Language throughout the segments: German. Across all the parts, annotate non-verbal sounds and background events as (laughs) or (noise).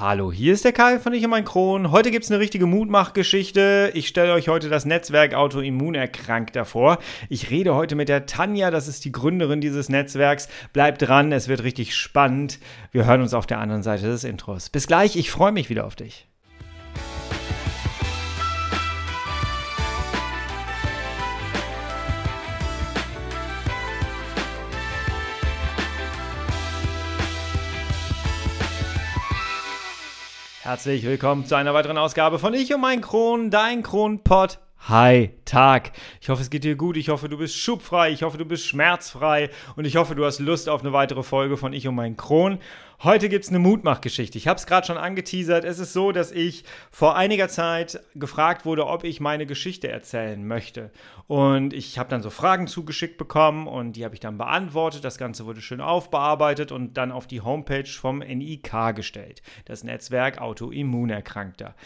Hallo, hier ist der Kai von Ich und mein Kron. Heute gibt es eine richtige Mutmachgeschichte. Ich stelle euch heute das Netzwerk Autoimmunerkrankter vor. Ich rede heute mit der Tanja, das ist die Gründerin dieses Netzwerks. Bleibt dran, es wird richtig spannend. Wir hören uns auf der anderen Seite des Intros. Bis gleich, ich freue mich wieder auf dich. Herzlich willkommen zu einer weiteren Ausgabe von Ich und mein Kron, dein Kronpott. Hi, Tag. Ich hoffe, es geht dir gut. Ich hoffe, du bist schubfrei. Ich hoffe, du bist schmerzfrei. Und ich hoffe, du hast Lust auf eine weitere Folge von Ich und mein Kron. Heute gibt es eine Mutmachgeschichte. Ich habe es gerade schon angeteasert. Es ist so, dass ich vor einiger Zeit gefragt wurde, ob ich meine Geschichte erzählen möchte. Und ich habe dann so Fragen zugeschickt bekommen und die habe ich dann beantwortet. Das Ganze wurde schön aufbearbeitet und dann auf die Homepage vom NIK gestellt. Das Netzwerk Autoimmunerkrankter.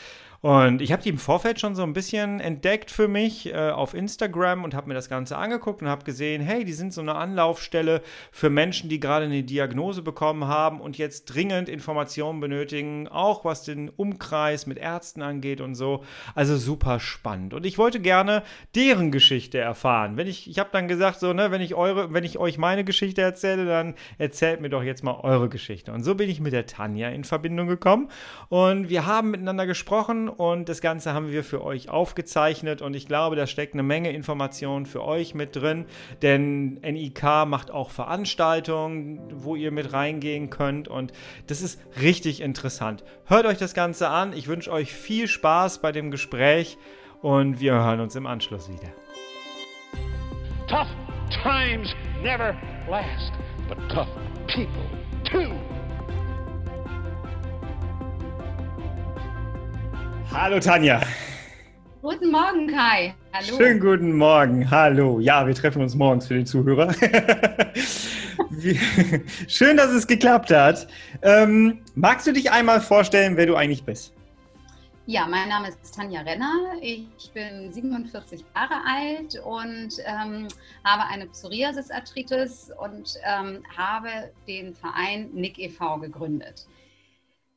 Und ich habe die im Vorfeld schon so ein bisschen entdeckt für mich äh, auf Instagram und habe mir das Ganze angeguckt und habe gesehen, hey, die sind so eine Anlaufstelle für Menschen, die gerade eine Diagnose bekommen haben und jetzt dringend Informationen benötigen, auch was den Umkreis mit Ärzten angeht und so. Also super spannend. Und ich wollte gerne deren Geschichte erfahren. Wenn ich, ich habe dann gesagt, so, ne, wenn ich eure, wenn ich euch meine Geschichte erzähle, dann erzählt mir doch jetzt mal eure Geschichte. Und so bin ich mit der Tanja in Verbindung gekommen und wir haben miteinander gesprochen und das Ganze haben wir für euch aufgezeichnet und ich glaube, da steckt eine Menge Informationen für euch mit drin, denn NIK macht auch Veranstaltungen, wo ihr mit reingehen könnt und das ist richtig interessant. Hört euch das Ganze an, ich wünsche euch viel Spaß bei dem Gespräch und wir hören uns im Anschluss wieder. Tough times never last, but tough people too. Hallo Tanja. Guten Morgen, Kai. Hallo. Schönen guten Morgen. Hallo. Ja, wir treffen uns morgens für die Zuhörer. (laughs) Schön, dass es geklappt hat. Ähm, magst du dich einmal vorstellen, wer du eigentlich bist? Ja, mein Name ist Tanja Renner. Ich bin 47 Jahre alt und ähm, habe eine Psoriasis-Arthritis und ähm, habe den Verein Nick e.V. gegründet.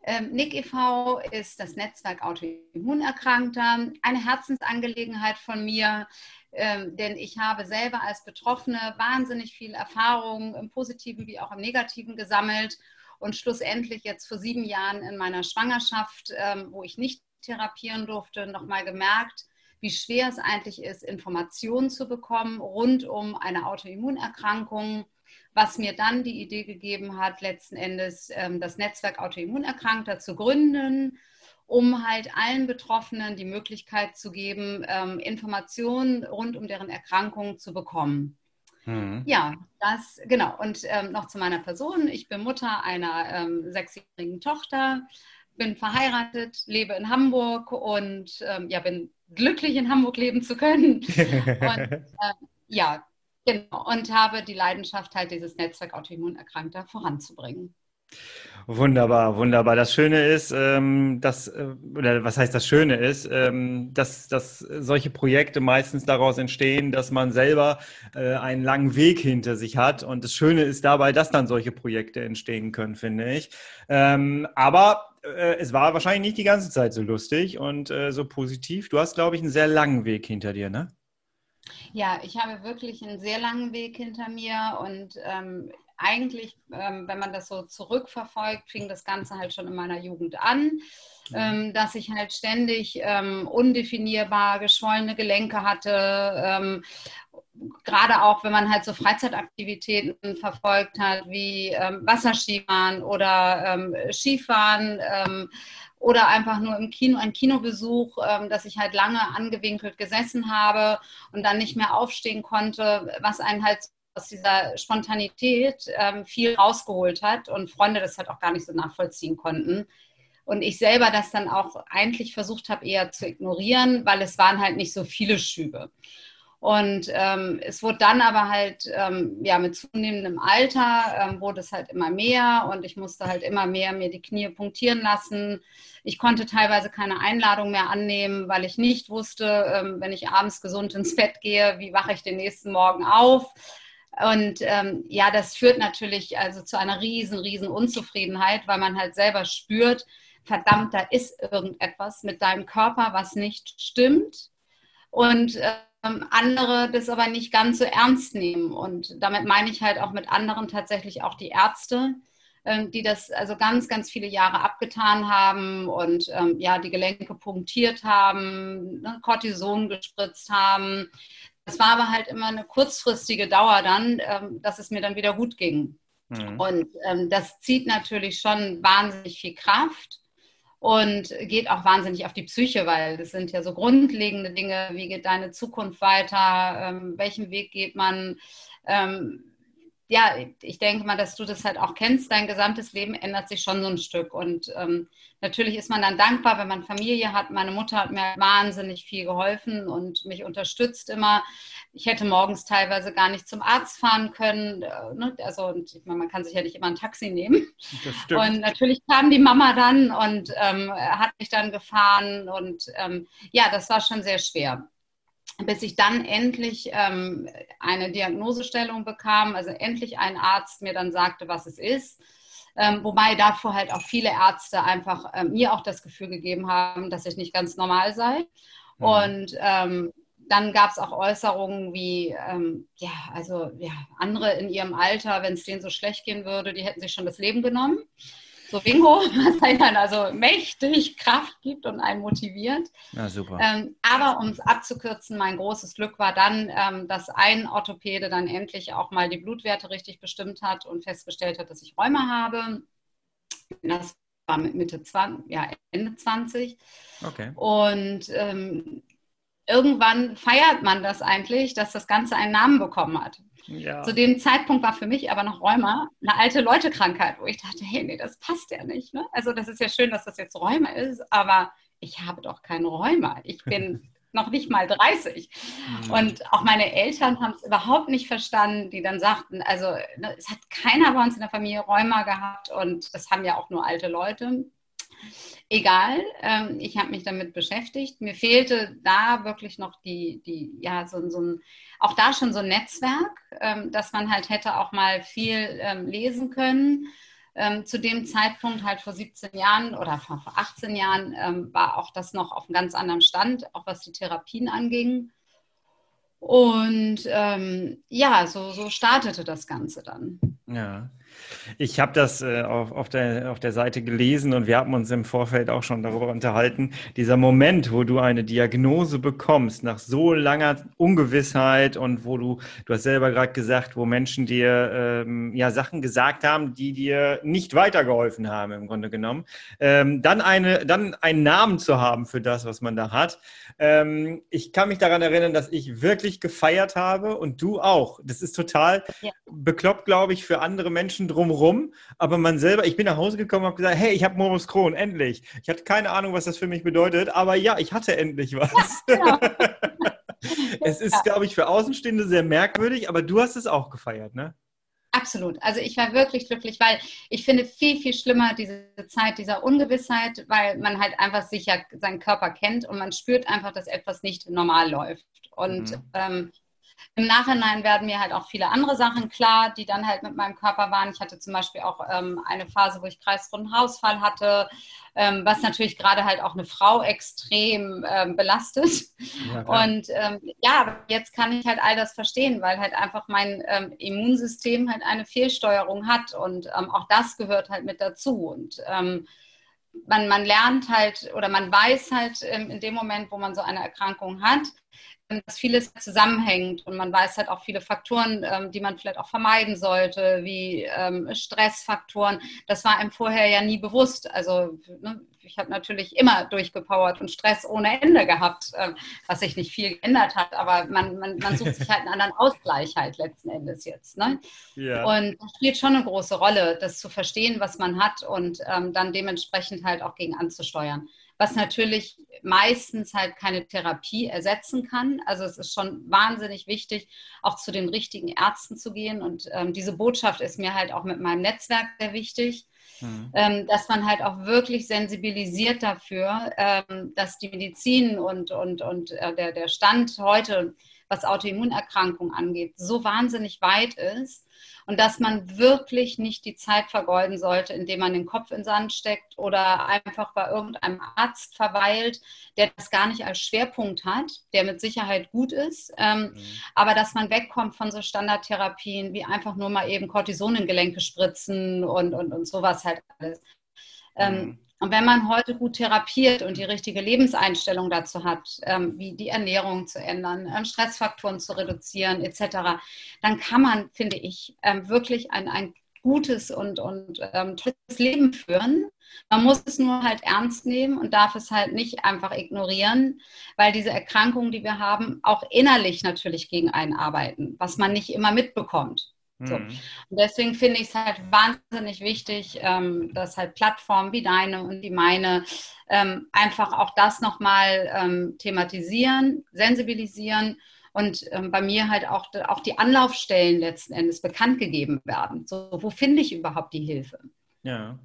Ähm, NIC e.V. ist das Netzwerk Autoimmunerkrankter, eine Herzensangelegenheit von mir, ähm, denn ich habe selber als Betroffene wahnsinnig viel Erfahrung im Positiven wie auch im Negativen gesammelt und schlussendlich jetzt vor sieben Jahren in meiner Schwangerschaft, ähm, wo ich nicht therapieren durfte, nochmal gemerkt, wie schwer es eigentlich ist, Informationen zu bekommen rund um eine Autoimmunerkrankung was mir dann die Idee gegeben hat, letzten Endes ähm, das Netzwerk Autoimmunerkrankter zu gründen, um halt allen Betroffenen die Möglichkeit zu geben, ähm, Informationen rund um deren Erkrankungen zu bekommen. Mhm. Ja, das genau. Und ähm, noch zu meiner Person. Ich bin Mutter einer ähm, sechsjährigen Tochter, bin verheiratet, lebe in Hamburg und ähm, ja, bin glücklich in Hamburg leben zu können. (laughs) und äh, ja, Genau, und habe die Leidenschaft, halt dieses Netzwerk Autoimmunerkrankter voranzubringen. Wunderbar, wunderbar. Das Schöne ist, ähm, dass, äh, oder was heißt das Schöne ist, ähm, dass, dass solche Projekte meistens daraus entstehen, dass man selber äh, einen langen Weg hinter sich hat. Und das Schöne ist dabei, dass dann solche Projekte entstehen können, finde ich. Ähm, aber äh, es war wahrscheinlich nicht die ganze Zeit so lustig und äh, so positiv. Du hast, glaube ich, einen sehr langen Weg hinter dir, ne? Ja, ich habe wirklich einen sehr langen Weg hinter mir und ähm, eigentlich, ähm, wenn man das so zurückverfolgt, fing das Ganze halt schon in meiner Jugend an, mhm. ähm, dass ich halt ständig ähm, undefinierbar geschwollene Gelenke hatte. Ähm, gerade auch, wenn man halt so Freizeitaktivitäten verfolgt hat, wie ähm, Wasserskifahren oder Skifahren oder einfach nur im Kino, ein Kinobesuch, ähm, dass ich halt lange angewinkelt gesessen habe und dann nicht mehr aufstehen konnte, was einen halt aus dieser Spontanität ähm, viel rausgeholt hat und Freunde das halt auch gar nicht so nachvollziehen konnten. Und ich selber das dann auch eigentlich versucht habe, eher zu ignorieren, weil es waren halt nicht so viele Schübe. Und ähm, es wurde dann aber halt, ähm, ja, mit zunehmendem Alter ähm, wurde es halt immer mehr und ich musste halt immer mehr mir die Knie punktieren lassen. Ich konnte teilweise keine Einladung mehr annehmen, weil ich nicht wusste, ähm, wenn ich abends gesund ins Bett gehe, wie wache ich den nächsten Morgen auf. Und ähm, ja, das führt natürlich also zu einer riesen, riesen Unzufriedenheit, weil man halt selber spürt, verdammt, da ist irgendetwas mit deinem Körper, was nicht stimmt. Und ähm, andere das aber nicht ganz so ernst nehmen. Und damit meine ich halt auch mit anderen tatsächlich auch die Ärzte, ähm, die das also ganz, ganz viele Jahre abgetan haben und ähm, ja, die Gelenke punktiert haben, ne, Cortison gespritzt haben. Das war aber halt immer eine kurzfristige Dauer dann, ähm, dass es mir dann wieder gut ging. Mhm. Und ähm, das zieht natürlich schon wahnsinnig viel Kraft und geht auch wahnsinnig auf die Psyche, weil das sind ja so grundlegende Dinge, wie geht deine Zukunft weiter, ähm, welchen Weg geht man. Ähm, ja, ich denke mal, dass du das halt auch kennst. Dein gesamtes Leben ändert sich schon so ein Stück. Und ähm, natürlich ist man dann dankbar, wenn man Familie hat. Meine Mutter hat mir wahnsinnig viel geholfen und mich unterstützt immer. Ich hätte morgens teilweise gar nicht zum Arzt fahren können. Äh, ne? Also, und ich meine, man kann sich ja nicht immer ein Taxi nehmen. Das stimmt. Und natürlich kam die Mama dann und ähm, hat mich dann gefahren. Und ähm, ja, das war schon sehr schwer bis ich dann endlich ähm, eine Diagnosestellung bekam, also endlich ein Arzt mir dann sagte, was es ist. Ähm, wobei davor halt auch viele Ärzte einfach ähm, mir auch das Gefühl gegeben haben, dass ich nicht ganz normal sei. Mhm. Und ähm, dann gab es auch Äußerungen wie, ähm, ja, also ja, andere in ihrem Alter, wenn es denen so schlecht gehen würde, die hätten sich schon das Leben genommen so Bingo, (laughs) was einen dann also mächtig Kraft gibt und einen motiviert. Ja, super. Ähm, aber um es abzukürzen, mein großes Glück war dann, ähm, dass ein Orthopäde dann endlich auch mal die Blutwerte richtig bestimmt hat und festgestellt hat, dass ich Rheuma habe. Das war mit Mitte 20, ja, Ende 20. Okay. Und ähm, irgendwann feiert man das eigentlich, dass das Ganze einen Namen bekommen hat. Ja. Zu dem Zeitpunkt war für mich aber noch Rheuma eine alte Leute-Krankheit, wo ich dachte, hey, nee, das passt ja nicht. Ne? Also das ist ja schön, dass das jetzt Rheuma ist, aber ich habe doch kein Rheuma. Ich bin (laughs) noch nicht mal 30. Mhm. Und auch meine Eltern haben es überhaupt nicht verstanden, die dann sagten, also ne, es hat keiner bei uns in der Familie Rheuma gehabt und das haben ja auch nur alte Leute. Egal, ähm, ich habe mich damit beschäftigt. Mir fehlte da wirklich noch die, die ja, so, so ein, auch da schon so ein Netzwerk, ähm, dass man halt hätte auch mal viel ähm, lesen können. Ähm, zu dem Zeitpunkt, halt vor 17 Jahren oder vor 18 Jahren, ähm, war auch das noch auf einem ganz anderen Stand, auch was die Therapien anging. Und ähm, ja, so, so startete das Ganze dann. Ja. Ich habe das äh, auf, auf, der, auf der Seite gelesen und wir haben uns im Vorfeld auch schon darüber unterhalten. Dieser Moment, wo du eine Diagnose bekommst, nach so langer Ungewissheit und wo du, du hast selber gerade gesagt, wo Menschen dir ähm, ja Sachen gesagt haben, die dir nicht weitergeholfen haben, im Grunde genommen. Ähm, dann, eine, dann einen Namen zu haben für das, was man da hat. Ähm, ich kann mich daran erinnern, dass ich wirklich gefeiert habe und du auch. Das ist total ja. bekloppt, glaube ich, für andere Menschen drumherum. Aber man selber, ich bin nach Hause gekommen und habe gesagt, hey, ich habe Morbus Crohn, endlich. Ich hatte keine Ahnung, was das für mich bedeutet, aber ja, ich hatte endlich was. Ja, genau. (laughs) es ist, glaube ich, für Außenstehende sehr merkwürdig, aber du hast es auch gefeiert, ne? Absolut. Also ich war wirklich glücklich, weil ich finde viel, viel schlimmer diese Zeit dieser Ungewissheit, weil man halt einfach sich ja seinen Körper kennt und man spürt einfach, dass etwas nicht normal läuft. Und mhm. ähm, im Nachhinein werden mir halt auch viele andere Sachen klar, die dann halt mit meinem Körper waren. Ich hatte zum Beispiel auch ähm, eine Phase, wo ich kreisrunden Hausfall hatte, ähm, was natürlich gerade halt auch eine Frau extrem ähm, belastet. Ja, und ähm, ja, jetzt kann ich halt all das verstehen, weil halt einfach mein ähm, Immunsystem halt eine Fehlsteuerung hat und ähm, auch das gehört halt mit dazu. Und man, man lernt halt oder man weiß halt in dem Moment, wo man so eine Erkrankung hat, dass vieles zusammenhängt und man weiß halt auch viele Faktoren, ähm, die man vielleicht auch vermeiden sollte, wie ähm, Stressfaktoren. Das war einem vorher ja nie bewusst. Also ne, ich habe natürlich immer durchgepowert und Stress ohne Ende gehabt, äh, was sich nicht viel geändert hat, aber man, man, man sucht sich halt einen anderen Ausgleich halt letzten Endes jetzt. Ne? Ja. Und das spielt schon eine große Rolle, das zu verstehen, was man hat und ähm, dann dementsprechend halt auch gegen anzusteuern was natürlich meistens halt keine Therapie ersetzen kann. Also es ist schon wahnsinnig wichtig, auch zu den richtigen Ärzten zu gehen. Und ähm, diese Botschaft ist mir halt auch mit meinem Netzwerk sehr wichtig. Mhm. Ähm, dass man halt auch wirklich sensibilisiert dafür, ähm, dass die Medizin und, und, und äh, der, der Stand heute, was Autoimmunerkrankungen angeht, so wahnsinnig weit ist und dass man wirklich nicht die Zeit vergeuden sollte, indem man den Kopf in den Sand steckt oder einfach bei irgendeinem Arzt verweilt, der das gar nicht als Schwerpunkt hat, der mit Sicherheit gut ist, ähm, mhm. aber dass man wegkommt von so Standardtherapien wie einfach nur mal eben Cortison in Gelenke spritzen und, und, und sowas halt alles. Ähm, mhm. Und wenn man heute gut therapiert und die richtige Lebenseinstellung dazu hat, ähm, wie die Ernährung zu ändern, ähm, Stressfaktoren zu reduzieren etc., dann kann man, finde ich, ähm, wirklich ein, ein gutes und, und ähm, tolles Leben führen. Man muss es nur halt ernst nehmen und darf es halt nicht einfach ignorieren, weil diese Erkrankungen, die wir haben, auch innerlich natürlich gegen einen arbeiten, was man nicht immer mitbekommt. So. Mhm. Und deswegen finde ich es halt wahnsinnig wichtig, ähm, dass halt Plattformen wie deine und wie meine ähm, einfach auch das nochmal ähm, thematisieren, sensibilisieren und ähm, bei mir halt auch, auch die Anlaufstellen letzten Endes bekannt gegeben werden. So, wo finde ich überhaupt die Hilfe? Ja.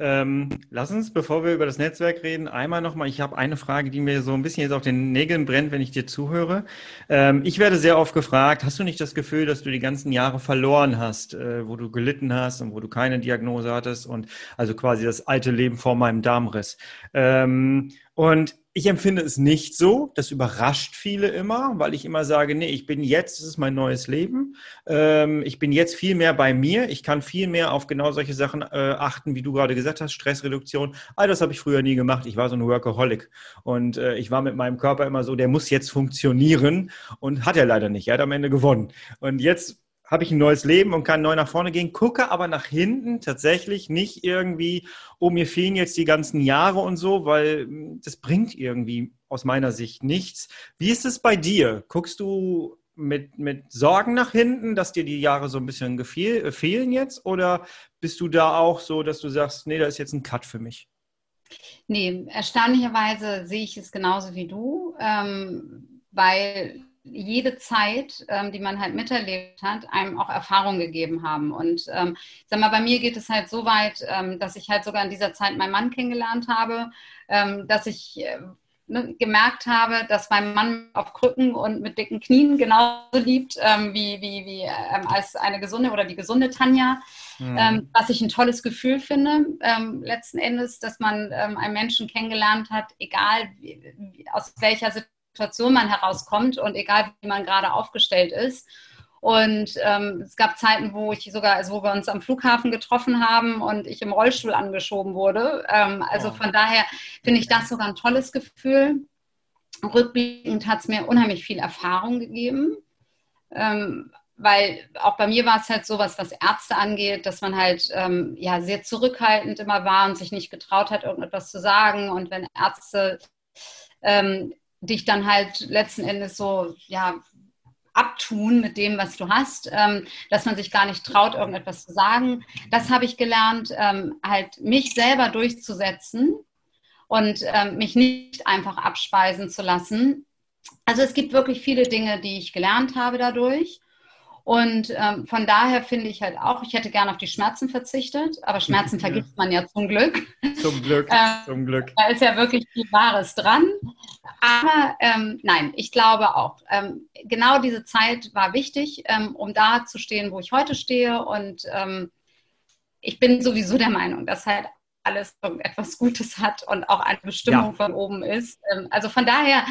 Ähm, lass uns, bevor wir über das Netzwerk reden, einmal nochmal, ich habe eine Frage, die mir so ein bisschen jetzt auf den Nägeln brennt, wenn ich dir zuhöre. Ähm, ich werde sehr oft gefragt, hast du nicht das Gefühl, dass du die ganzen Jahre verloren hast, äh, wo du gelitten hast und wo du keine Diagnose hattest und also quasi das alte Leben vor meinem Darmriss? Ähm, und ich empfinde es nicht so. Das überrascht viele immer, weil ich immer sage, nee, ich bin jetzt, das ist mein neues Leben. Ähm, ich bin jetzt viel mehr bei mir. Ich kann viel mehr auf genau solche Sachen äh, achten, wie du gerade gesagt hast, Stressreduktion. All das habe ich früher nie gemacht. Ich war so ein Workaholic. Und äh, ich war mit meinem Körper immer so, der muss jetzt funktionieren. Und hat er leider nicht. Er hat am Ende gewonnen. Und jetzt habe ich ein neues Leben und kann neu nach vorne gehen, gucke aber nach hinten tatsächlich nicht irgendwie, oh, mir fehlen jetzt die ganzen Jahre und so, weil hm, das bringt irgendwie aus meiner Sicht nichts. Wie ist es bei dir? Guckst du mit, mit Sorgen nach hinten, dass dir die Jahre so ein bisschen gefiel, äh, fehlen jetzt? Oder bist du da auch so, dass du sagst, nee, da ist jetzt ein Cut für mich? Nee, erstaunlicherweise sehe ich es genauso wie du, ähm, weil jede Zeit, ähm, die man halt miterlebt hat, einem auch Erfahrung gegeben haben. Und ähm, ich sag mal, bei mir geht es halt so weit, ähm, dass ich halt sogar in dieser Zeit meinen Mann kennengelernt habe, ähm, dass ich äh, ne, gemerkt habe, dass mein Mann auf Krücken und mit dicken Knien genauso liebt ähm, wie, wie, wie ähm, als eine gesunde oder die gesunde Tanja. Mhm. was ich ein tolles Gefühl finde, letzten Endes, dass man einen Menschen kennengelernt hat, egal wie, aus welcher Situation Situation man herauskommt und egal wie man gerade aufgestellt ist. Und ähm, es gab Zeiten, wo ich sogar, also wo wir uns am Flughafen getroffen haben und ich im Rollstuhl angeschoben wurde. Ähm, also von daher finde ich das sogar ein tolles Gefühl. Rückblickend hat es mir unheimlich viel Erfahrung gegeben. Ähm, weil auch bei mir war es halt so, was, was Ärzte angeht, dass man halt ähm, ja sehr zurückhaltend immer war und sich nicht getraut hat, irgendetwas zu sagen. Und wenn Ärzte ähm, dich dann halt letzten Endes so, ja, abtun mit dem, was du hast, ähm, dass man sich gar nicht traut, irgendetwas zu sagen. Das habe ich gelernt, ähm, halt mich selber durchzusetzen und ähm, mich nicht einfach abspeisen zu lassen. Also es gibt wirklich viele Dinge, die ich gelernt habe dadurch. Und ähm, von daher finde ich halt auch, ich hätte gerne auf die Schmerzen verzichtet, aber Schmerzen (laughs) vergisst man ja zum Glück. Zum Glück, ähm, zum Glück. Da ist ja wirklich viel Wahres dran. Aber ähm, nein, ich glaube auch, ähm, genau diese Zeit war wichtig, ähm, um da zu stehen, wo ich heute stehe. Und ähm, ich bin sowieso der Meinung, dass halt alles etwas Gutes hat und auch eine Bestimmung ja. von oben ist. also von daher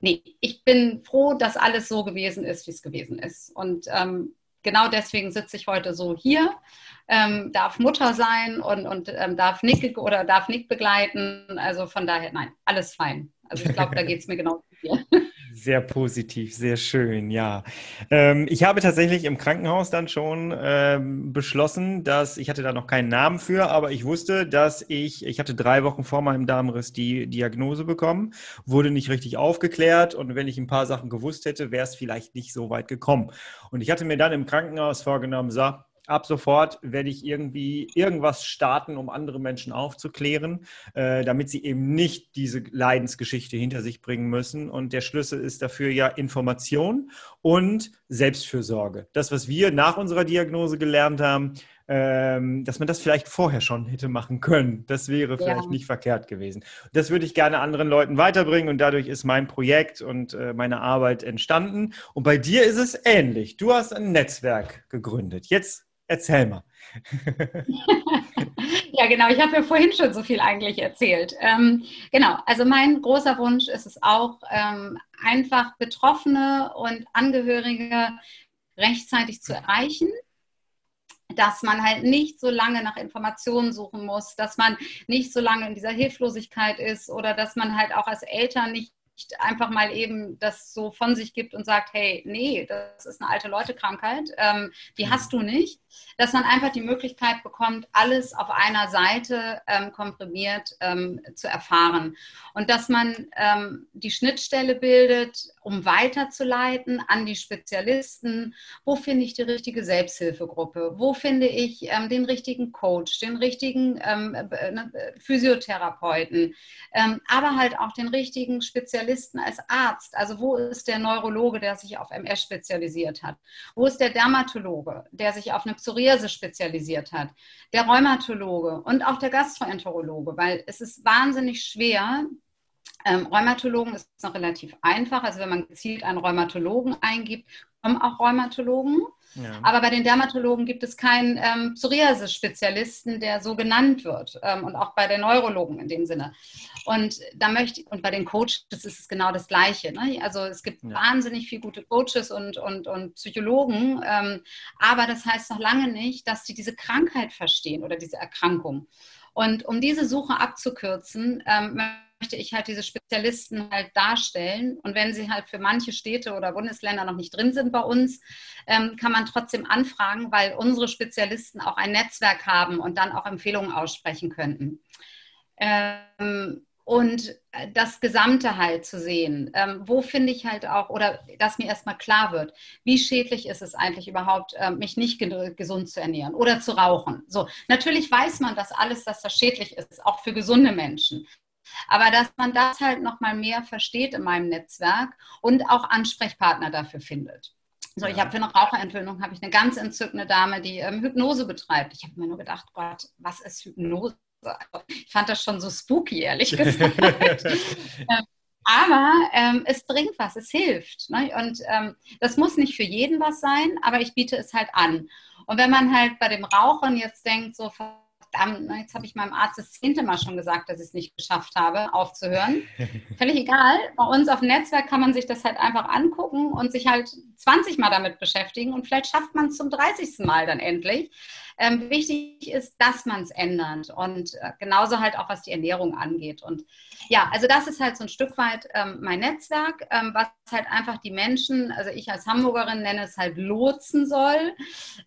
nee, ich bin froh, dass alles so gewesen ist, wie es gewesen ist. Und ähm, genau deswegen sitze ich heute so hier, ähm, darf Mutter sein und, und ähm, darf Nick oder darf Nick begleiten. Also von daher, nein, alles fein. Also ich glaube, da (laughs) geht es mir genau wie dir. Sehr positiv, sehr schön, ja. Ähm, ich habe tatsächlich im Krankenhaus dann schon ähm, beschlossen, dass ich hatte da noch keinen Namen für, aber ich wusste, dass ich, ich hatte drei Wochen vor meinem Darmriss die Diagnose bekommen, wurde nicht richtig aufgeklärt und wenn ich ein paar Sachen gewusst hätte, wäre es vielleicht nicht so weit gekommen. Und ich hatte mir dann im Krankenhaus vorgenommen, so, ab sofort werde ich irgendwie irgendwas starten, um andere Menschen aufzuklären, äh, damit sie eben nicht diese Leidensgeschichte hinter sich bringen müssen. Und der Schlüssel ist dafür ja Information und Selbstfürsorge. Das, was wir nach unserer Diagnose gelernt haben, ähm, dass man das vielleicht vorher schon hätte machen können. Das wäre vielleicht ja. nicht verkehrt gewesen. Das würde ich gerne anderen Leuten weiterbringen und dadurch ist mein Projekt und äh, meine Arbeit entstanden. Und bei dir ist es ähnlich. Du hast ein Netzwerk gegründet. Jetzt erzähl mal. (laughs) ja, genau. Ich habe ja vorhin schon so viel eigentlich erzählt. Ähm, genau. Also mein großer Wunsch ist es auch, ähm, einfach Betroffene und Angehörige rechtzeitig zu erreichen dass man halt nicht so lange nach Informationen suchen muss, dass man nicht so lange in dieser Hilflosigkeit ist oder dass man halt auch als Eltern nicht einfach mal eben das so von sich gibt und sagt, hey, nee, das ist eine alte Leute-Krankheit, ähm, die mhm. hast du nicht, dass man einfach die Möglichkeit bekommt, alles auf einer Seite ähm, komprimiert ähm, zu erfahren. Und dass man ähm, die Schnittstelle bildet, um weiterzuleiten an die Spezialisten, wo finde ich die richtige Selbsthilfegruppe, wo finde ich ähm, den richtigen Coach, den richtigen ähm, ne, Physiotherapeuten, aber halt auch den richtigen Spezialisten, Spezialisten als Arzt? Also wo ist der Neurologe, der sich auf MS spezialisiert hat? Wo ist der Dermatologe, der sich auf eine Psoriase spezialisiert hat? Der Rheumatologe und auch der Gastroenterologe, weil es ist wahnsinnig schwer, ähm, Rheumatologen ist noch relativ einfach. Also wenn man gezielt einen Rheumatologen eingibt, kommen auch Rheumatologen. Ja. Aber bei den Dermatologen gibt es keinen ähm, Psoriasis-Spezialisten, der so genannt wird. Ähm, und auch bei den Neurologen in dem Sinne. Und da möchte und bei den Coaches ist es genau das Gleiche. Ne? Also es gibt ja. wahnsinnig viele gute Coaches und, und, und Psychologen, ähm, aber das heißt noch lange nicht, dass sie diese Krankheit verstehen oder diese Erkrankung. Und um diese Suche abzukürzen, ähm, möchte ich halt diese Spezialisten halt darstellen. Und wenn sie halt für manche Städte oder Bundesländer noch nicht drin sind bei uns, ähm, kann man trotzdem anfragen, weil unsere Spezialisten auch ein Netzwerk haben und dann auch Empfehlungen aussprechen könnten. Ähm, und das Gesamte halt zu sehen. Ähm, wo finde ich halt auch, oder dass mir erstmal klar wird, wie schädlich ist es eigentlich überhaupt, äh, mich nicht ge gesund zu ernähren oder zu rauchen. So, natürlich weiß man das alles, dass das schädlich ist, auch für gesunde Menschen. Aber dass man das halt nochmal mehr versteht in meinem Netzwerk und auch Ansprechpartner dafür findet. So, ich habe für eine Raucherentwöhnung habe ich eine ganz entzückende Dame, die ähm, Hypnose betreibt. Ich habe mir nur gedacht, Gott, was ist Hypnose? Ich fand das schon so spooky, ehrlich gesagt. (laughs) ähm, aber ähm, es bringt was, es hilft. Ne? Und ähm, das muss nicht für jeden was sein, aber ich biete es halt an. Und wenn man halt bei dem Rauchen jetzt denkt, so verdammt, jetzt habe ich meinem Arzt das zehnte Mal schon gesagt, dass ich es nicht geschafft habe, aufzuhören. (laughs) Völlig egal. Bei uns auf dem Netzwerk kann man sich das halt einfach angucken und sich halt 20 Mal damit beschäftigen und vielleicht schafft man es zum 30. Mal dann endlich. Ähm, wichtig ist, dass man es ändert und äh, genauso halt auch, was die Ernährung angeht. Und ja, also das ist halt so ein Stück weit ähm, mein Netzwerk, ähm, was halt einfach die Menschen, also ich als Hamburgerin nenne es halt lotsen soll.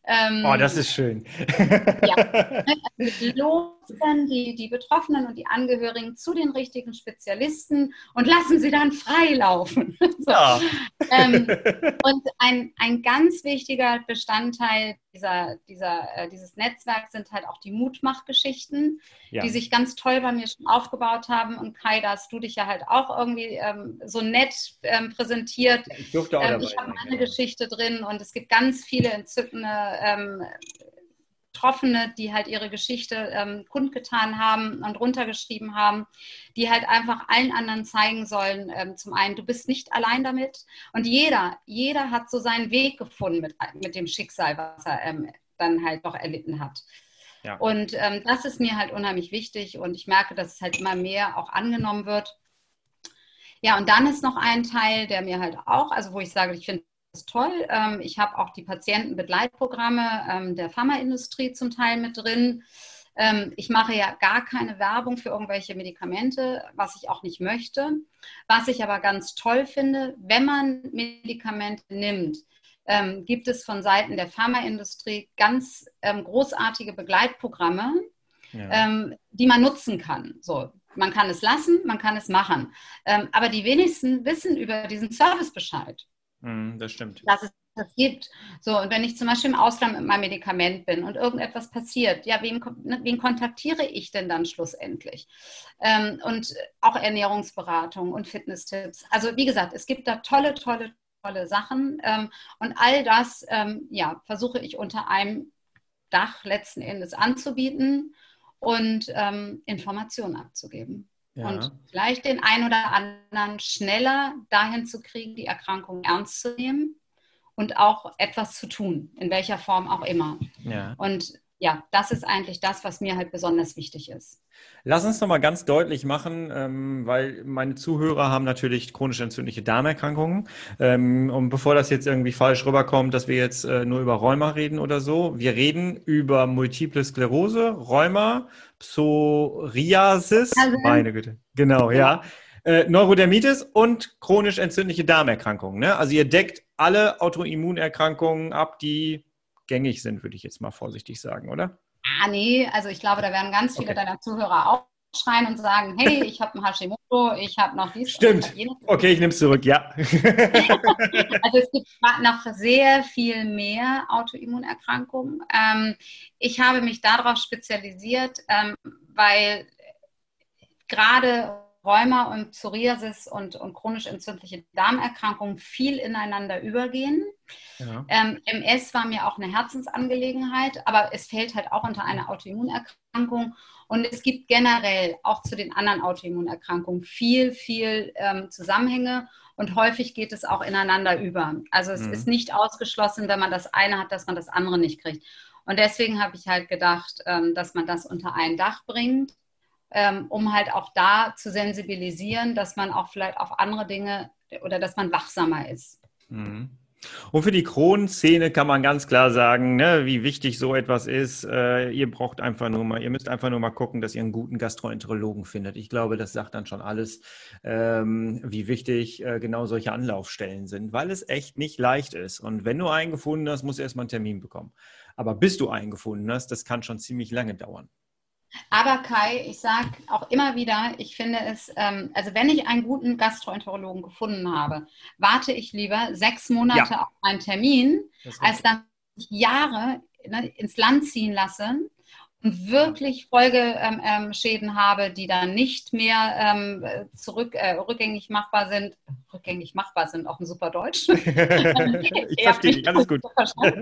Ähm, oh, das ist schön. ja, (laughs) also lotsen die, die Betroffenen und die Angehörigen zu den richtigen Spezialisten und lassen sie dann freilaufen. (laughs) so. ja. Ähm, (laughs) und ein, ein ganz wichtiger Bestandteil dieser, dieser, äh, dieses Netzwerks sind halt auch die Mutmachgeschichten, ja. die sich ganz toll bei mir schon aufgebaut haben. Und Kai, da hast du dich ja halt auch irgendwie ähm, so nett ähm, präsentiert. Ich durfte auch ähm, Ich habe meine ja. Geschichte drin und es gibt ganz viele entzückende ähm, Betroffene, die halt ihre Geschichte ähm, kundgetan haben und runtergeschrieben haben, die halt einfach allen anderen zeigen sollen, ähm, zum einen, du bist nicht allein damit und jeder, jeder hat so seinen Weg gefunden mit, mit dem Schicksal, was er ähm, dann halt doch erlitten hat. Ja. Und ähm, das ist mir halt unheimlich wichtig und ich merke, dass es halt immer mehr auch angenommen wird. Ja, und dann ist noch ein Teil, der mir halt auch, also wo ich sage, ich finde ist toll. Ähm, ich habe auch die Patientenbegleitprogramme ähm, der Pharmaindustrie zum Teil mit drin. Ähm, ich mache ja gar keine Werbung für irgendwelche Medikamente, was ich auch nicht möchte. Was ich aber ganz toll finde, wenn man Medikamente nimmt, gibt es von Seiten der Pharmaindustrie ganz großartige Begleitprogramme, ja. die man nutzen kann. So, man kann es lassen, man kann es machen. aber die wenigsten wissen über diesen Service Bescheid. Mhm, das stimmt. Dass es das gibt. So, und wenn ich zum Beispiel im Ausland mit meinem Medikament bin und irgendetwas passiert, ja, wen, ne, wen kontaktiere ich denn dann schlussendlich? Ähm, und auch Ernährungsberatung und Fitnesstipps. Also wie gesagt, es gibt da tolle, tolle, tolle Sachen. Ähm, und all das, ähm, ja, versuche ich unter einem Dach letzten Endes anzubieten und ähm, Informationen abzugeben. Ja. Und vielleicht den einen oder anderen schneller dahin zu kriegen, die Erkrankung ernst zu nehmen und auch etwas zu tun, in welcher Form auch immer. Ja. Und ja, das ist eigentlich das, was mir halt besonders wichtig ist. Lass uns noch mal ganz deutlich machen, ähm, weil meine Zuhörer haben natürlich chronisch entzündliche Darmerkrankungen. Ähm, und bevor das jetzt irgendwie falsch rüberkommt, dass wir jetzt äh, nur über Rheuma reden oder so, wir reden über Multiple Sklerose, Rheuma, Psoriasis, also, meine Güte, genau, ja. Äh, Neurodermitis und chronisch entzündliche Darmerkrankungen. Ne? Also ihr deckt alle Autoimmunerkrankungen ab, die gängig sind, würde ich jetzt mal vorsichtig sagen, oder? Ah, nee, also ich glaube, da werden ganz viele okay. deiner Zuhörer auch schreien und sagen, hey, ich habe ein Hashimoto, ich habe noch dies. Stimmt. Okay, ich nehme es zurück, ja. (laughs) also es gibt noch sehr viel mehr Autoimmunerkrankungen. Ähm, ich habe mich darauf spezialisiert, ähm, weil gerade Rheuma und Psoriasis und, und chronisch entzündliche Darmerkrankungen viel ineinander übergehen. Ja. Ähm, MS war mir auch eine Herzensangelegenheit, aber es fällt halt auch unter eine Autoimmunerkrankung. Und es gibt generell auch zu den anderen Autoimmunerkrankungen viel, viel ähm, Zusammenhänge und häufig geht es auch ineinander über. Also es mhm. ist nicht ausgeschlossen, wenn man das eine hat, dass man das andere nicht kriegt. Und deswegen habe ich halt gedacht, ähm, dass man das unter ein Dach bringt ähm, um halt auch da zu sensibilisieren, dass man auch vielleicht auf andere Dinge oder dass man wachsamer ist. Mhm. Und für die Kronenszene kann man ganz klar sagen, ne, wie wichtig so etwas ist. Äh, ihr braucht einfach nur mal, ihr müsst einfach nur mal gucken, dass ihr einen guten Gastroenterologen findet. Ich glaube, das sagt dann schon alles, ähm, wie wichtig äh, genau solche Anlaufstellen sind, weil es echt nicht leicht ist. Und wenn du einen gefunden hast, musst du erstmal einen Termin bekommen. Aber bis du einen gefunden hast, das kann schon ziemlich lange dauern. Aber Kai, ich sage auch immer wieder, ich finde es, ähm, also wenn ich einen guten Gastroenterologen gefunden habe, warte ich lieber sechs Monate ja. auf einen Termin, als dann Jahre ne, ins Land ziehen lassen wirklich Folgeschäden habe, die dann nicht mehr ähm, zurück, äh, rückgängig machbar sind. Rückgängig machbar sind, auch ein super Deutsch. (laughs) ich verstehe dich, alles gut. (laughs)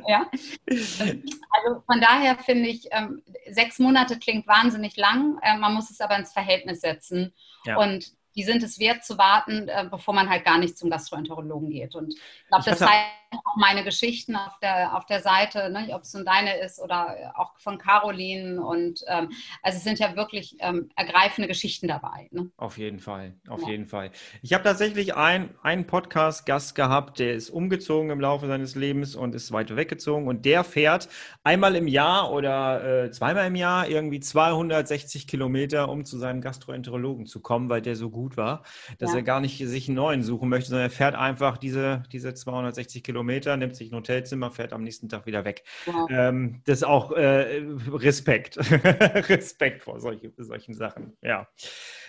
Ja. Also von daher finde ich, ähm, sechs Monate klingt wahnsinnig lang, äh, man muss es aber ins Verhältnis setzen. Ja. Und die sind es wert zu warten, äh, bevor man halt gar nicht zum Gastroenterologen geht. Und ich glaube, das zeigen auch meine Geschichten auf der, auf der Seite, ne, ob es nun deine ist oder auch von Caroline. Und ähm, also es sind ja wirklich ähm, ergreifende Geschichten dabei. Ne? Auf jeden Fall, auf ja. jeden Fall. Ich habe tatsächlich ein, einen Podcast-Gast gehabt, der ist umgezogen im Laufe seines Lebens und ist weiter weggezogen. Und der fährt einmal im Jahr oder äh, zweimal im Jahr irgendwie 260 Kilometer, um zu seinem Gastroenterologen zu kommen, weil der so gut war, dass ja. er gar nicht sich einen neuen suchen möchte, sondern er fährt einfach diese, diese 260 Kilometer, nimmt sich ein Hotelzimmer, fährt am nächsten Tag wieder weg. Ja. Ähm, das ist auch äh, Respekt. (laughs) Respekt vor solche, solchen Sachen. Ja.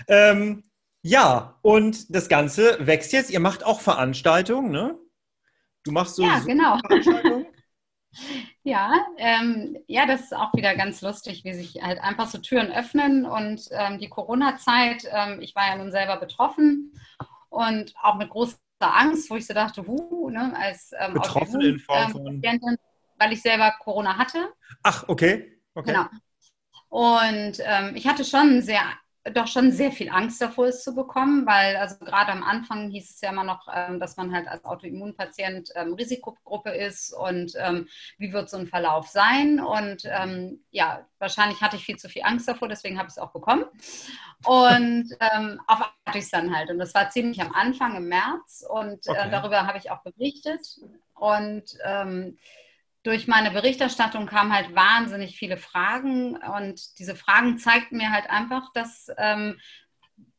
Ähm, ja, und das Ganze wächst jetzt. Ihr macht auch Veranstaltungen, ne? Du machst so, ja, genau. Veranstaltungen. (laughs) Ja, ähm, ja, das ist auch wieder ganz lustig, wie sich halt einfach so Türen öffnen und ähm, die Corona-Zeit, ähm, ich war ja nun selber betroffen und auch mit großer Angst, wo ich so dachte, hu, ne, als ähm, betroffen in Form von weil ich selber Corona hatte. Ach, okay. okay. Genau. Und ähm, ich hatte schon sehr doch schon sehr viel Angst davor, es zu bekommen, weil also gerade am Anfang hieß es ja immer noch, ähm, dass man halt als Autoimmunpatient ähm, Risikogruppe ist und ähm, wie wird so ein Verlauf sein. Und ja, wahrscheinlich hatte ich viel zu viel Angst davor, deswegen habe ich es auch bekommen. Und ähm, auf hatte ich es dann halt. Und das war ziemlich am Anfang im März und äh, okay. äh, darüber habe ich auch berichtet. Und ähm, durch meine Berichterstattung kamen halt wahnsinnig viele Fragen und diese Fragen zeigten mir halt einfach, dass ähm,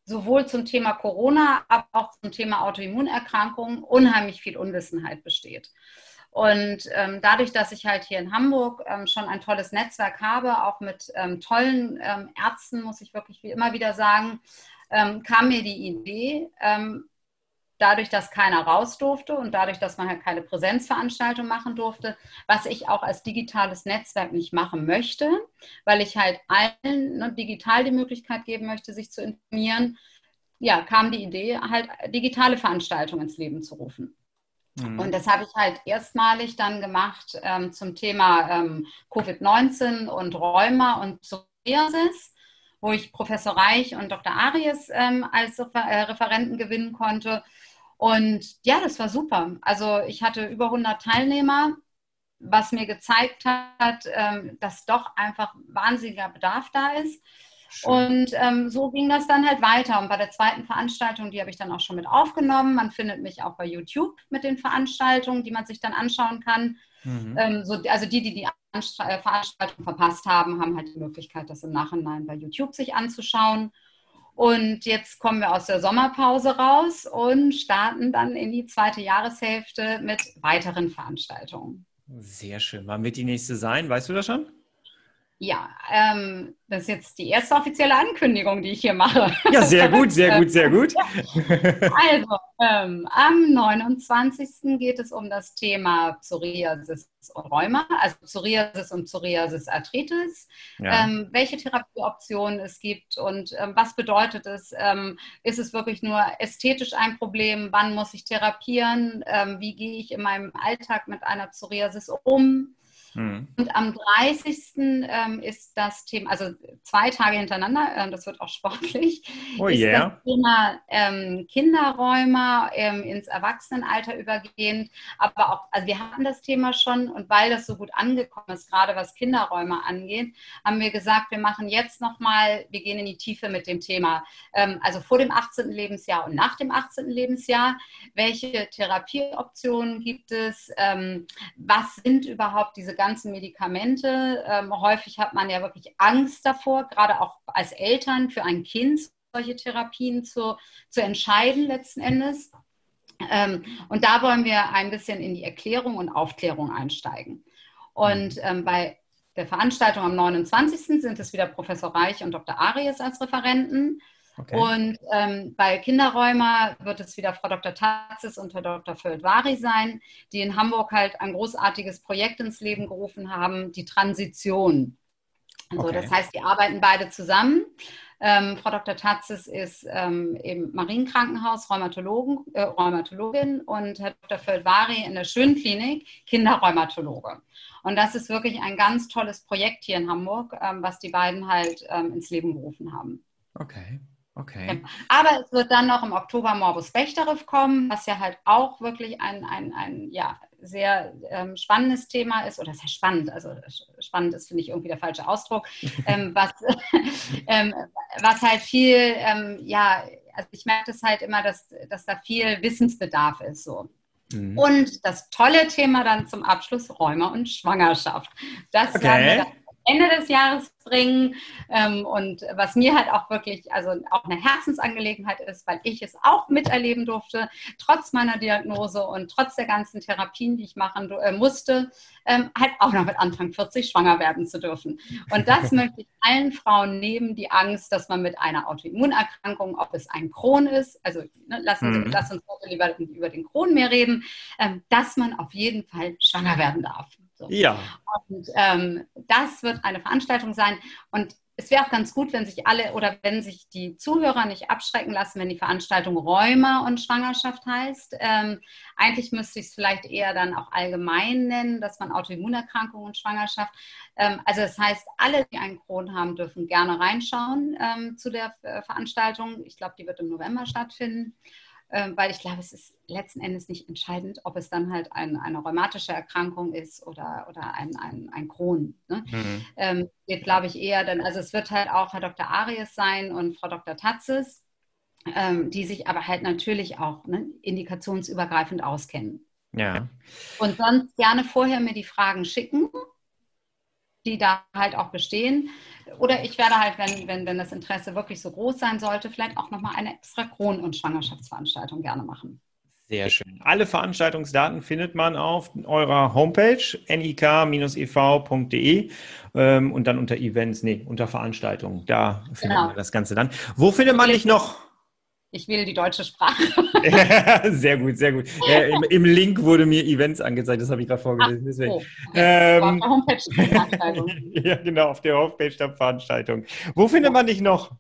sowohl zum Thema Corona, aber auch zum Thema Autoimmunerkrankungen unheimlich viel Unwissenheit besteht. Und ähm, dadurch, dass ich halt hier in Hamburg ähm, schon ein tolles Netzwerk habe, auch mit ähm, tollen ähm, Ärzten, muss ich wirklich wie immer wieder sagen, ähm, kam mir die Idee, ähm, dadurch, dass keiner raus durfte und dadurch, dass man halt keine Präsenzveranstaltung machen durfte, was ich auch als digitales Netzwerk nicht machen möchte, weil ich halt allen ne, digital die Möglichkeit geben möchte, sich zu informieren, ja, kam die Idee, halt digitale Veranstaltungen ins Leben zu rufen. Mhm. Und das habe ich halt erstmalig dann gemacht ähm, zum Thema ähm, Covid-19 und Rheuma und Psoriasis, wo ich Professor Reich und Dr. Aries ähm, als äh, Referenten gewinnen konnte. Und ja, das war super. Also ich hatte über 100 Teilnehmer, was mir gezeigt hat, ähm, dass doch einfach wahnsinniger Bedarf da ist. Und ähm, so ging das dann halt weiter. Und bei der zweiten Veranstaltung, die habe ich dann auch schon mit aufgenommen. Man findet mich auch bei YouTube mit den Veranstaltungen, die man sich dann anschauen kann. Mhm. Ähm, so, also die, die die Anstra äh, Veranstaltung verpasst haben, haben halt die Möglichkeit, das im Nachhinein bei YouTube sich anzuschauen. Und jetzt kommen wir aus der Sommerpause raus und starten dann in die zweite Jahreshälfte mit weiteren Veranstaltungen. Sehr schön. Wann wird die nächste sein? Weißt du das schon? Ja, ähm, das ist jetzt die erste offizielle Ankündigung, die ich hier mache. Ja, sehr gut, sehr gut, sehr gut. (laughs) Also, ähm, am 29. geht es um das Thema Psoriasis und Rheuma, also Psoriasis und Psoriasis-Arthritis, ja. ähm, welche Therapieoptionen es gibt und ähm, was bedeutet es, ähm, ist es wirklich nur ästhetisch ein Problem, wann muss ich therapieren, ähm, wie gehe ich in meinem Alltag mit einer Psoriasis um, Mhm. Und am 30. Ähm, ist das Thema, also zwei Tage hintereinander, äh, das wird auch (laughs) sportlich, oh ist yeah. das Thema ähm, Kinderräume ähm, ins Erwachsenenalter übergehend. Aber auch, also wir hatten das Thema schon und weil das so gut angekommen ist, gerade was Kinderräume angeht, haben wir gesagt, wir machen jetzt nochmal, wir gehen in die Tiefe mit dem Thema. Ähm, also vor dem 18. Lebensjahr und nach dem 18. Lebensjahr. Welche Therapieoptionen gibt es? Ähm, was sind überhaupt diese ganzen Medikamente. Ähm, häufig hat man ja wirklich Angst davor, gerade auch als Eltern für ein Kind solche Therapien zu, zu entscheiden letzten Endes. Ähm, und da wollen wir ein bisschen in die Erklärung und Aufklärung einsteigen. Und ähm, bei der Veranstaltung am 29. sind es wieder Professor Reich und Dr. Arias als Referenten. Okay. Und ähm, bei Kinderräumer wird es wieder Frau Dr. Tatzis und Herr Dr. Földvari sein, die in Hamburg halt ein großartiges Projekt ins Leben gerufen haben, die Transition. Also, okay. Das heißt, die arbeiten beide zusammen. Ähm, Frau Dr. Tatzis ist ähm, im Marienkrankenhaus Rheumatologen, äh, Rheumatologin und Herr Dr. Földvari in der Schönklinik Kinderrheumatologe. Und das ist wirklich ein ganz tolles Projekt hier in Hamburg, ähm, was die beiden halt ähm, ins Leben gerufen haben. Okay. Okay. Aber es wird dann noch im Oktober Morbus Bechterew kommen, was ja halt auch wirklich ein, ein, ein ja, sehr ähm, spannendes Thema ist, oder sehr spannend, also spannend ist, finde ich, irgendwie der falsche Ausdruck, (laughs) ähm, was, (laughs) ähm, was halt viel, ähm, ja, also ich merke das halt immer, dass, dass da viel Wissensbedarf ist so. Mhm. Und das tolle Thema dann zum Abschluss Räume und Schwangerschaft. Das okay. Ende des Jahres bringen. Ähm, und was mir halt auch wirklich, also auch eine Herzensangelegenheit ist, weil ich es auch miterleben durfte, trotz meiner Diagnose und trotz der ganzen Therapien, die ich machen äh, musste, ähm, halt auch noch mit Anfang 40 schwanger werden zu dürfen. Und das (laughs) möchte ich allen Frauen nehmen, die Angst, dass man mit einer Autoimmunerkrankung, ob es ein Kron ist, also ne, lassen, mhm. lass uns heute lieber über den Kron mehr reden, ähm, dass man auf jeden Fall schwanger werden darf. So. Ja. Und ähm, das wird eine Veranstaltung sein. Und es wäre auch ganz gut, wenn sich alle oder wenn sich die Zuhörer nicht abschrecken lassen, wenn die Veranstaltung Rheuma und Schwangerschaft heißt. Ähm, eigentlich müsste ich es vielleicht eher dann auch allgemein nennen, dass man Autoimmunerkrankungen und Schwangerschaft. Ähm, also das heißt, alle, die einen Crohn haben, dürfen gerne reinschauen ähm, zu der äh, Veranstaltung. Ich glaube, die wird im November stattfinden. Ähm, weil ich glaube, es ist letzten Endes nicht entscheidend, ob es dann halt ein, eine rheumatische Erkrankung ist oder, oder ein, ein, ein Crohn. Ne? Mhm. Ähm, geht, glaube ich, eher dann, also es wird halt auch Herr Dr. Arias sein und Frau Dr. Tatzes, ähm, die sich aber halt natürlich auch ne, indikationsübergreifend auskennen. Ja. Und sonst gerne vorher mir die Fragen schicken, die da halt auch bestehen. Oder ich werde halt, wenn, wenn, wenn das Interesse wirklich so groß sein sollte, vielleicht auch nochmal eine extra Kron- und Schwangerschaftsveranstaltung gerne machen. Sehr schön. Alle Veranstaltungsdaten findet man auf eurer Homepage nik-ev.de ähm, und dann unter Events, nee, unter Veranstaltungen. Da findet genau. man das Ganze dann. Wo findet man dich noch? Ich wähle die deutsche Sprache. (laughs) sehr gut, sehr gut. Ja, im, im, Link wurde mir Events angezeigt, das habe ich gerade vorgelesen. Deswegen. Oh, ähm, auf der Homepage der Veranstaltung. (laughs) ja, genau, auf der Homepage der Veranstaltung. Wo findet man dich noch?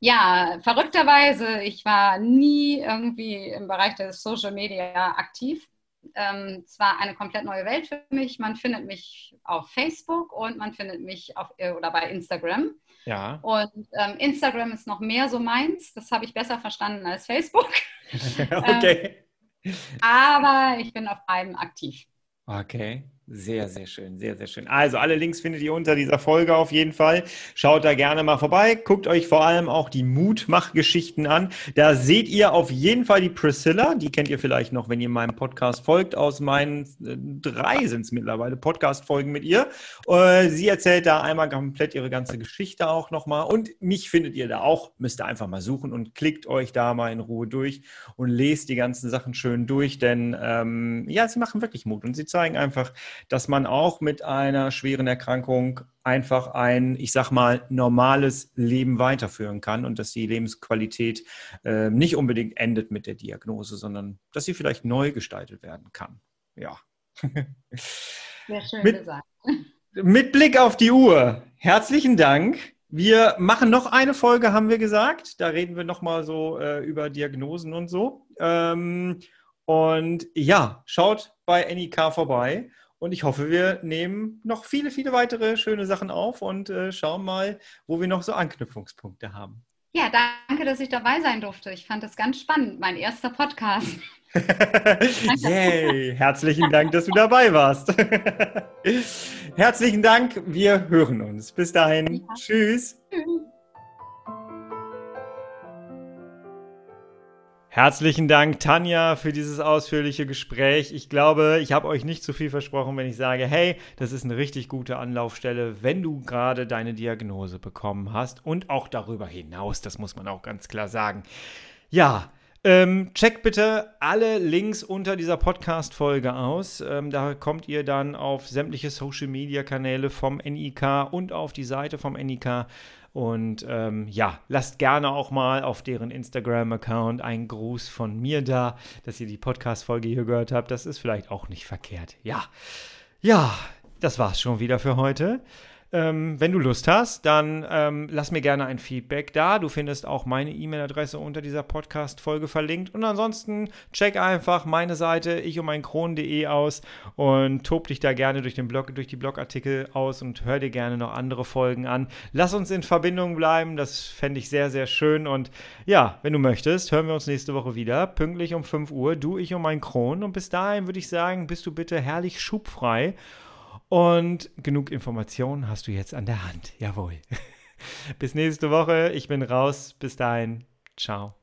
Ja, verrückterweise, ich war nie irgendwie im Bereich der Social Media aktiv. Ähm, es war eine komplett neue Welt für mich. Man findet mich auf Facebook und man findet mich auf äh, oder bei Instagram. Ja. Und ähm, Instagram ist noch mehr so meins. Das habe ich besser verstanden als Facebook. (laughs) okay. Ähm, aber ich bin auf beiden aktiv. Okay. Sehr, sehr schön, sehr, sehr schön. Also alle Links findet ihr unter dieser Folge auf jeden Fall. Schaut da gerne mal vorbei. Guckt euch vor allem auch die Mutmachgeschichten an. Da seht ihr auf jeden Fall die Priscilla. Die kennt ihr vielleicht noch, wenn ihr meinem Podcast folgt. Aus meinen äh, drei sind es mittlerweile Podcast-Folgen mit ihr. Äh, sie erzählt da einmal komplett ihre ganze Geschichte auch nochmal. Und mich findet ihr da auch. Müsst ihr einfach mal suchen und klickt euch da mal in Ruhe durch und lest die ganzen Sachen schön durch. Denn ähm, ja, sie machen wirklich Mut und sie zeigen einfach, dass man auch mit einer schweren Erkrankung einfach ein, ich sag mal, normales Leben weiterführen kann und dass die Lebensqualität äh, nicht unbedingt endet mit der Diagnose, sondern dass sie vielleicht neu gestaltet werden kann. Ja. (laughs) Sehr schön mit, gesagt. Mit Blick auf die Uhr, herzlichen Dank. Wir machen noch eine Folge, haben wir gesagt. Da reden wir nochmal so äh, über Diagnosen und so. Ähm, und ja, schaut bei NIK vorbei. Und ich hoffe, wir nehmen noch viele, viele weitere schöne Sachen auf und äh, schauen mal, wo wir noch so Anknüpfungspunkte haben. Ja, danke, dass ich dabei sein durfte. Ich fand das ganz spannend. Mein erster Podcast. (laughs) Yay! Herzlichen Dank, dass du dabei warst. (laughs) Herzlichen Dank. Wir hören uns. Bis dahin. Ja. Tschüss. Tschüss. Herzlichen Dank, Tanja, für dieses ausführliche Gespräch. Ich glaube, ich habe euch nicht zu viel versprochen, wenn ich sage, hey, das ist eine richtig gute Anlaufstelle, wenn du gerade deine Diagnose bekommen hast und auch darüber hinaus, das muss man auch ganz klar sagen. Ja, ähm, checkt bitte alle Links unter dieser Podcast-Folge aus. Ähm, da kommt ihr dann auf sämtliche Social-Media-Kanäle vom NIK und auf die Seite vom NIK und ähm, ja, lasst gerne auch mal auf deren Instagram-Account einen Gruß von mir da, dass ihr die Podcast-Folge hier gehört habt. Das ist vielleicht auch nicht verkehrt. Ja, ja, das war's schon wieder für heute. Ähm, wenn du Lust hast, dann ähm, lass mir gerne ein Feedback da. Du findest auch meine E-Mail-Adresse unter dieser Podcast-Folge verlinkt. Und ansonsten check einfach meine Seite ich und mein Kron.de aus und tob dich da gerne durch den Blog, durch die Blogartikel aus und hör dir gerne noch andere Folgen an. Lass uns in Verbindung bleiben. Das fände ich sehr, sehr schön. Und ja, wenn du möchtest, hören wir uns nächste Woche wieder. Pünktlich um 5 Uhr. Du, ich und mein Kron. Und bis dahin würde ich sagen, bist du bitte herrlich schubfrei. Und genug Informationen hast du jetzt an der Hand. Jawohl. (laughs) Bis nächste Woche. Ich bin raus. Bis dahin. Ciao.